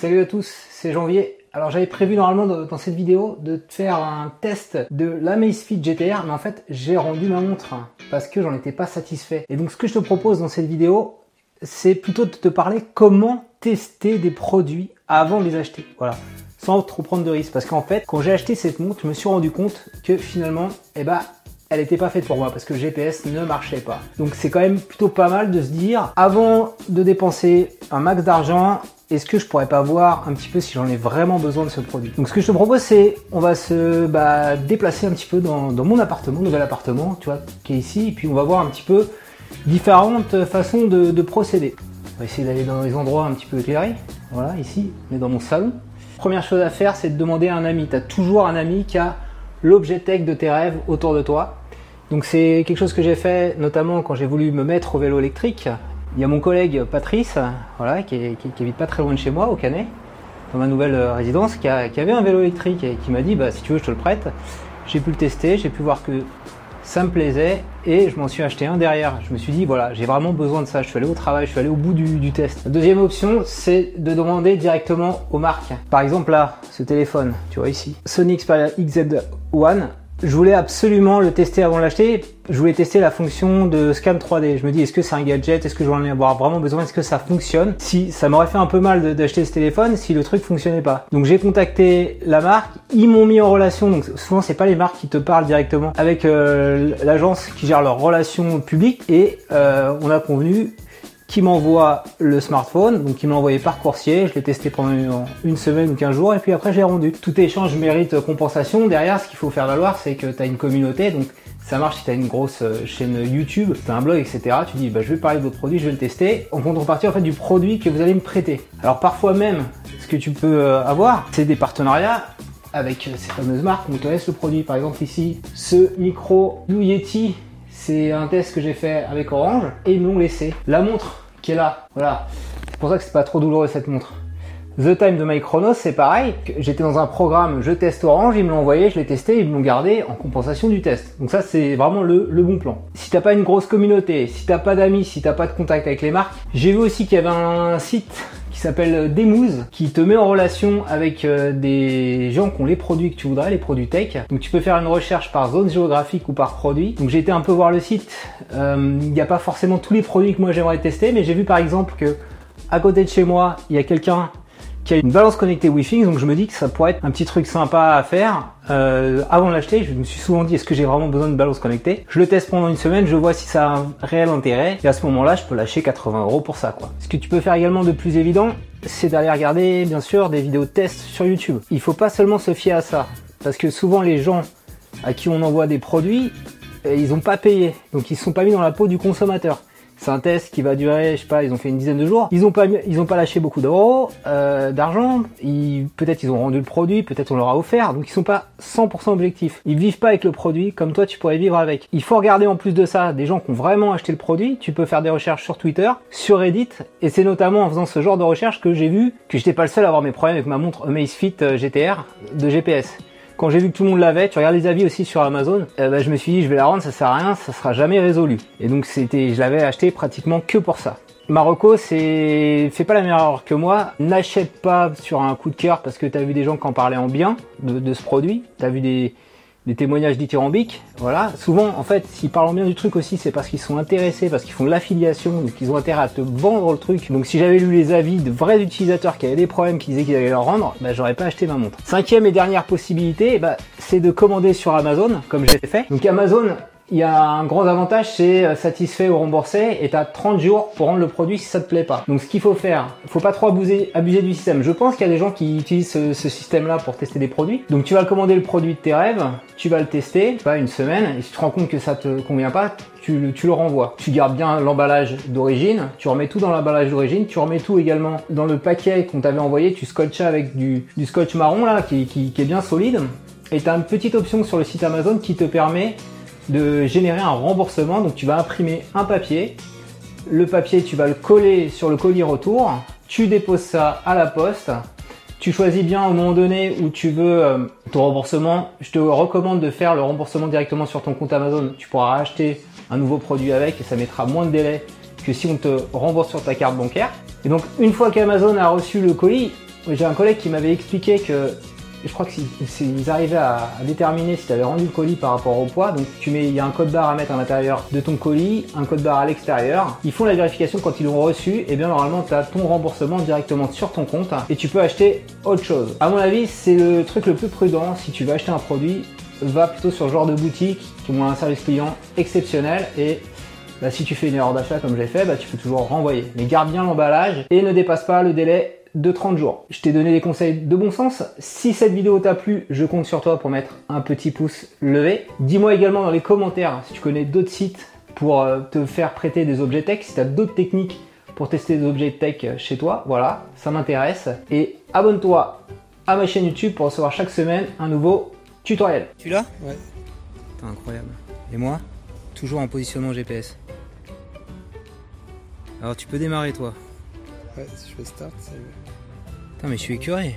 Salut à tous, c'est Janvier. Alors j'avais prévu normalement dans cette vidéo de faire un test de la Amazfit GTR, mais en fait j'ai rendu ma montre parce que j'en étais pas satisfait. Et donc ce que je te propose dans cette vidéo, c'est plutôt de te parler comment tester des produits avant de les acheter. Voilà sans trop prendre de risques. Parce qu'en fait, quand j'ai acheté cette montre, je me suis rendu compte que finalement, eh ben, elle n'était pas faite pour moi parce que le GPS ne marchait pas. Donc c'est quand même plutôt pas mal de se dire, avant de dépenser un max d'argent, est-ce que je pourrais pas voir un petit peu si j'en ai vraiment besoin de ce produit Donc ce que je te propose c'est, on va se bah, déplacer un petit peu dans, mon appartement, nouvel appartement, tu vois, qui est ici, et puis on va voir un petit peu différentes façons de, de procéder. On va essayer d'aller dans les endroits un petit peu éclairés. Voilà, ici, on est dans mon salon. Première chose à faire, c'est de demander à un ami. Tu as toujours un ami qui a l'objet tech de tes rêves autour de toi. Donc c'est quelque chose que j'ai fait notamment quand j'ai voulu me mettre au vélo électrique. Il y a mon collègue Patrice, voilà, qui, est, habite pas très loin de chez moi, au Canet, dans ma nouvelle euh, résidence, qui, avait un vélo électrique et qui m'a dit bah, si tu veux je te le prête. J'ai pu le tester, j'ai pu voir que ça me plaisait et je m'en suis acheté un derrière. Je me suis dit voilà, j'ai vraiment besoin de ça. Je suis allé au travail, je suis allé au bout du, du test. La deuxième option, c'est de demander directement aux marques. Par exemple là, ce téléphone, tu vois ici, Sony Xperia XZ1 je voulais absolument le tester avant de l'acheter. Je voulais tester la fonction de scan 3D. Je me dis, est-ce que c'est un gadget? Est-ce que je vais en avoir vraiment besoin? Est-ce que ça fonctionne? Si ça m'aurait fait un peu mal d'acheter ce téléphone si le truc fonctionnait pas. Donc j'ai contacté la marque. Ils m'ont mis en relation. Donc souvent c'est pas les marques qui te parlent directement avec euh, l'agence qui gère leurs relations publiques et euh, on a convenu qui m'envoie le smartphone, donc il m'a envoyé par coursier, je l'ai testé pendant une semaine ou 15 jours et puis après j'ai rendu. Tout échange mérite compensation. Derrière, ce qu'il faut faire valoir, c'est que tu as une communauté, donc ça marche si tu as une grosse euh, chaîne YouTube, tu as un blog, etc. Tu dis, bah, je vais parler de votre produit, je vais le tester, en contrepartie en fait du produit que vous allez me prêter. Alors parfois même, ce que tu peux euh, avoir, c'est des partenariats avec euh, ces fameuses marques, on te laisse le produit. Par exemple ici, ce micro Blue Yeti, c'est un test que j'ai fait avec Orange et ils m'ont laissé. La montre qui est là. Voilà. C'est pour ça que c'est pas trop douloureux cette montre. The Time de MyChronos, c'est pareil. J'étais dans un programme, je teste Orange, ils me l'ont envoyé, je l'ai testé, ils me l'ont gardé en compensation du test. Donc ça, c'est vraiment le, le, bon plan. Si t'as pas une grosse communauté, si t'as pas d'amis, si t'as pas de contact avec les marques, j'ai vu aussi qu'il y avait un site s'appelle Demooz, qui te met en relation avec euh, des gens qui ont les produits que tu voudrais, les produits tech. Donc tu peux faire une recherche par zone géographique ou par produit. Donc j'ai été un peu voir le site. Euh, il n'y a pas forcément tous les produits que moi j'aimerais tester, mais j'ai vu par exemple que à côté de chez moi, il y a quelqu'un qui a une balance connectée Wi-Fi, donc je me dis que ça pourrait être un petit truc sympa à faire. Euh, avant de l'acheter, je me suis souvent dit est-ce que j'ai vraiment besoin de balance connectée? Je le teste pendant une semaine, je vois si ça a un réel intérêt, et à ce moment-là, je peux lâcher 80 euros pour ça. Quoi. Ce que tu peux faire également de plus évident, c'est d'aller regarder bien sûr des vidéos de tests sur YouTube. Il faut pas seulement se fier à ça, parce que souvent les gens à qui on envoie des produits, euh, ils n'ont pas payé, donc ils sont pas mis dans la peau du consommateur. C'est un test qui va durer, je sais pas, ils ont fait une dizaine de jours. Ils ont pas, ils ont pas lâché beaucoup d'euros, euh, d'argent. peut-être ils ont rendu le produit, peut-être on leur a offert. Donc ils sont pas 100% objectifs. Ils vivent pas avec le produit comme toi tu pourrais vivre avec. Il faut regarder en plus de ça des gens qui ont vraiment acheté le produit. Tu peux faire des recherches sur Twitter, sur Reddit, et c'est notamment en faisant ce genre de recherche que j'ai vu que j'étais pas le seul à avoir mes problèmes avec ma montre Amazfit euh, GTR de GPS. Quand j'ai vu que tout le monde l'avait, tu regardes les avis aussi sur Amazon, bah, je me suis dit je vais la rendre, ça sert à rien, ça sera jamais résolu. Et donc c'était, je l'avais acheté pratiquement que pour ça. Marocco, c'est fais pas la meilleure erreur que moi. N'achète pas sur un coup de cœur parce que tu as vu des gens qui en parlaient en bien de, de ce produit. Tu as vu des, des témoignages dithyrambiques, voilà. Souvent, en fait, s'ils parlent bien du truc aussi, c'est parce qu'ils sont intéressés, parce qu'ils font l'affiliation, donc ils ont intérêt à te vendre le truc. Donc si j'avais lu les avis de vrais utilisateurs qui avaient des problèmes, qui disaient qu'ils allaient leur rendre, bah, j'aurais pas acheté ma montre. Cinquième et dernière possibilité, bah, c'est de commander sur Amazon, comme j'ai fait. Donc Amazon, il y a un gros avantage, c'est euh, satisfait ou remboursé et tu as 30 jours pour rendre le produit si ça te plaît pas. Donc ce qu'il faut faire, faut pas trop abuser, du système. Je pense qu'il y a des gens qui utilisent ce, système-là pour tester des produits. Donc tu vas commander le produit de tes rêves, tu vas le tester, pas une semaine, et si tu te rends compte que ça te convient pas, tu, le renvoies. Tu gardes bien l'emballage d'origine, tu remets tout dans l'emballage d'origine, tu remets tout également dans le paquet qu'on t'avait envoyé, tu scotches avec du, scotch marron là qui est bien solide. Et tu as une petite option sur le site Amazon qui te permet de générer un remboursement. Donc tu vas imprimer un papier. Le papier, tu vas le coller sur le colis retour. Tu déposes ça à la poste. Tu choisis bien au moment donné où tu veux euh, ton remboursement. Je te recommande de faire le remboursement directement sur ton compte Amazon. Tu pourras acheter un nouveau produit avec et ça mettra moins de délai que si on te rembourse sur ta carte bancaire. Et donc une fois qu'Amazon a reçu le colis, j'ai un collègue qui m'avait expliqué que je crois qu'ils arrivaient à, déterminer si tu avais rendu le colis par rapport au poids. Donc tu mets, il y a un code barre à mettre à l'intérieur de ton colis, un code barre à l'extérieur. Ils font la vérification quand ils l'ont reçu. Et bien normalement tu as ton remboursement directement sur ton compte et tu peux acheter autre chose. À mon avis, c'est le truc le plus prudent si tu veux acheter un produit. Va plutôt sur ce genre de boutique qui ont un service client exceptionnel et bah, si tu fais une erreur d'achat comme j'ai fait, bah, tu peux toujours renvoyer. Mais garde bien l'emballage et ne dépasse pas le délai de 30 jours. Je t'ai donné des conseils de bon sens. Si cette vidéo t'a plu, je compte sur toi pour mettre un petit pouce levé. Dis-moi également dans les commentaires si tu connais d'autres sites pour euh, te faire prêter des objets tech, si tu as d'autres techniques pour tester des objets tech chez toi. Voilà, ça m'intéresse. Et abonne-toi à ma chaîne YouTube pour recevoir chaque semaine un nouveau tutoriel. Tu l'as? Ouais. C'est incroyable. Et moi? Toujours en positionnement GPS. Alors tu peux démarrer toi. Ouais, si je fais start, c'est... Putain, mais je suis écœuré.